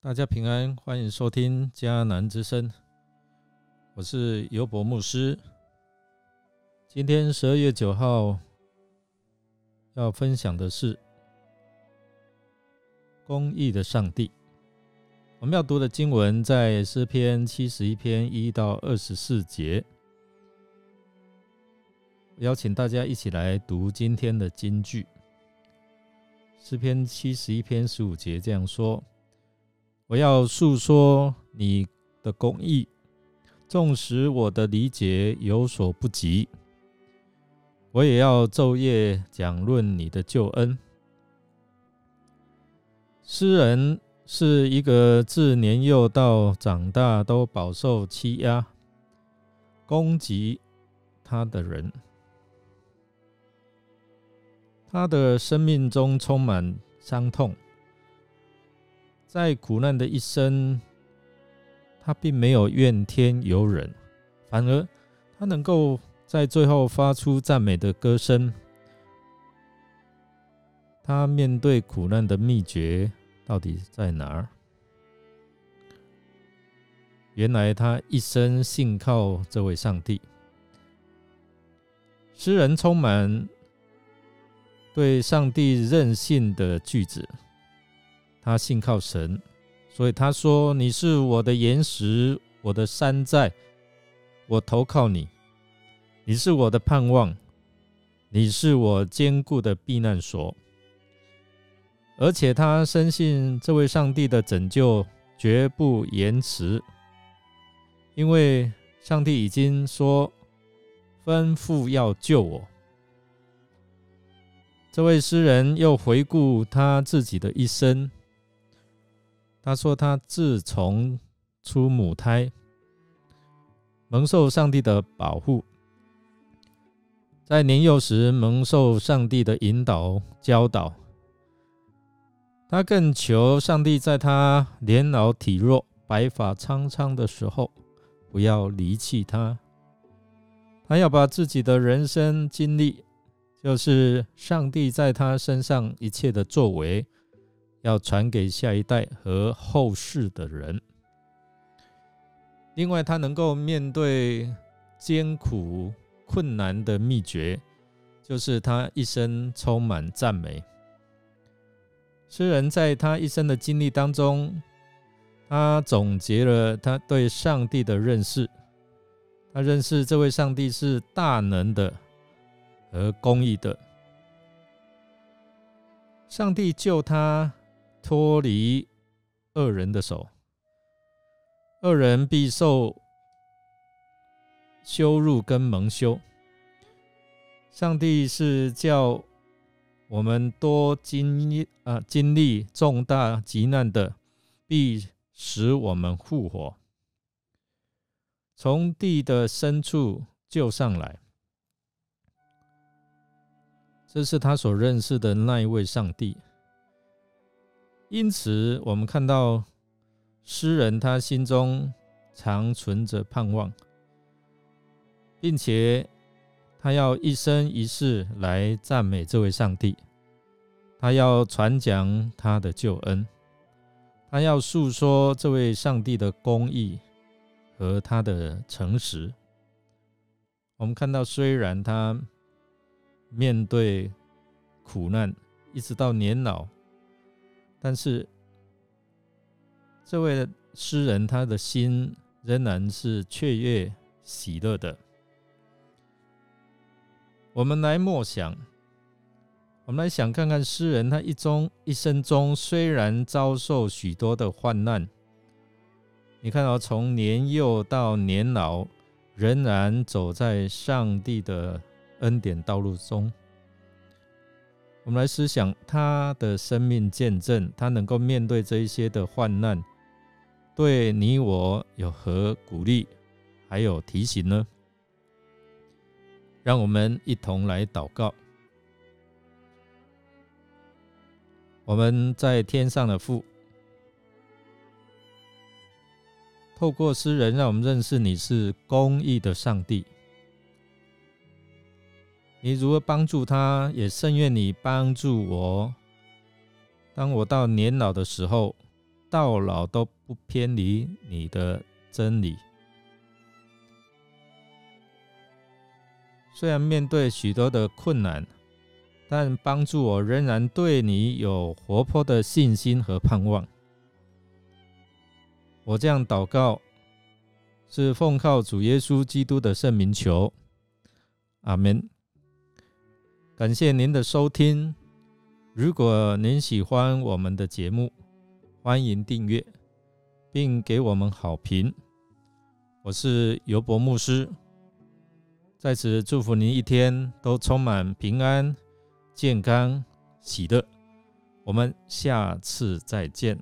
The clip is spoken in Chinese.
大家平安，欢迎收听迦南之声，我是尤博牧师。今天十二月九号要分享的是公义的上帝。我们要读的经文在诗篇七十一篇一到二十四节。邀请大家一起来读今天的金句。诗篇七十一篇十五节这样说：“我要诉说你的公义，纵使我的理解有所不及，我也要昼夜讲论你的救恩。”诗人是一个自年幼到长大都饱受欺压、攻击他的人。他的生命中充满伤痛，在苦难的一生，他并没有怨天尤人，反而他能够在最后发出赞美的歌声。他面对苦难的秘诀到底在哪儿？原来他一生信靠这位上帝。诗人充满。对上帝任性的句子，他信靠神，所以他说：“你是我的岩石，我的山寨，我投靠你。你是我的盼望，你是我坚固的避难所。”而且他深信这位上帝的拯救绝不延迟，因为上帝已经说吩咐要救我。这位诗人又回顾他自己的一生，他说：“他自从出母胎，蒙受上帝的保护，在年幼时蒙受上帝的引导教导，他更求上帝在他年老体弱、白发苍苍的时候，不要离弃他。他要把自己的人生经历。”就是上帝在他身上一切的作为，要传给下一代和后世的人。另外，他能够面对艰苦困难的秘诀，就是他一生充满赞美。诗人在他一生的经历当中，他总结了他对上帝的认识。他认识这位上帝是大能的。而公义的上帝救他脱离恶人的手，恶人必受羞辱跟蒙羞。上帝是叫我们多经啊经历重大急难的，必使我们复活，从地的深处救上来。这是他所认识的那一位上帝，因此我们看到诗人他心中常存着盼望，并且他要一生一世来赞美这位上帝，他要传讲他的救恩，他要诉说这位上帝的公义和他的诚实。我们看到，虽然他。面对苦难，一直到年老，但是这位诗人他的心仍然是雀跃喜乐的。我们来默想，我们来想看看诗人他一中一生中虽然遭受许多的患难，你看到从年幼到年老，仍然走在上帝的。恩典道路中，我们来思想他的生命见证，他能够面对这一些的患难，对你我有何鼓励，还有提醒呢？让我们一同来祷告。我们在天上的父，透过诗人，让我们认识你是公义的上帝。你如何帮助他，也甚愿你帮助我。当我到年老的时候，到老都不偏离你的真理。虽然面对许多的困难，但帮助我仍然对你有活泼的信心和盼望。我这样祷告，是奉靠主耶稣基督的圣名求，阿门。感谢您的收听。如果您喜欢我们的节目，欢迎订阅，并给我们好评。我是尤博牧师，在此祝福您一天都充满平安、健康、喜乐。我们下次再见。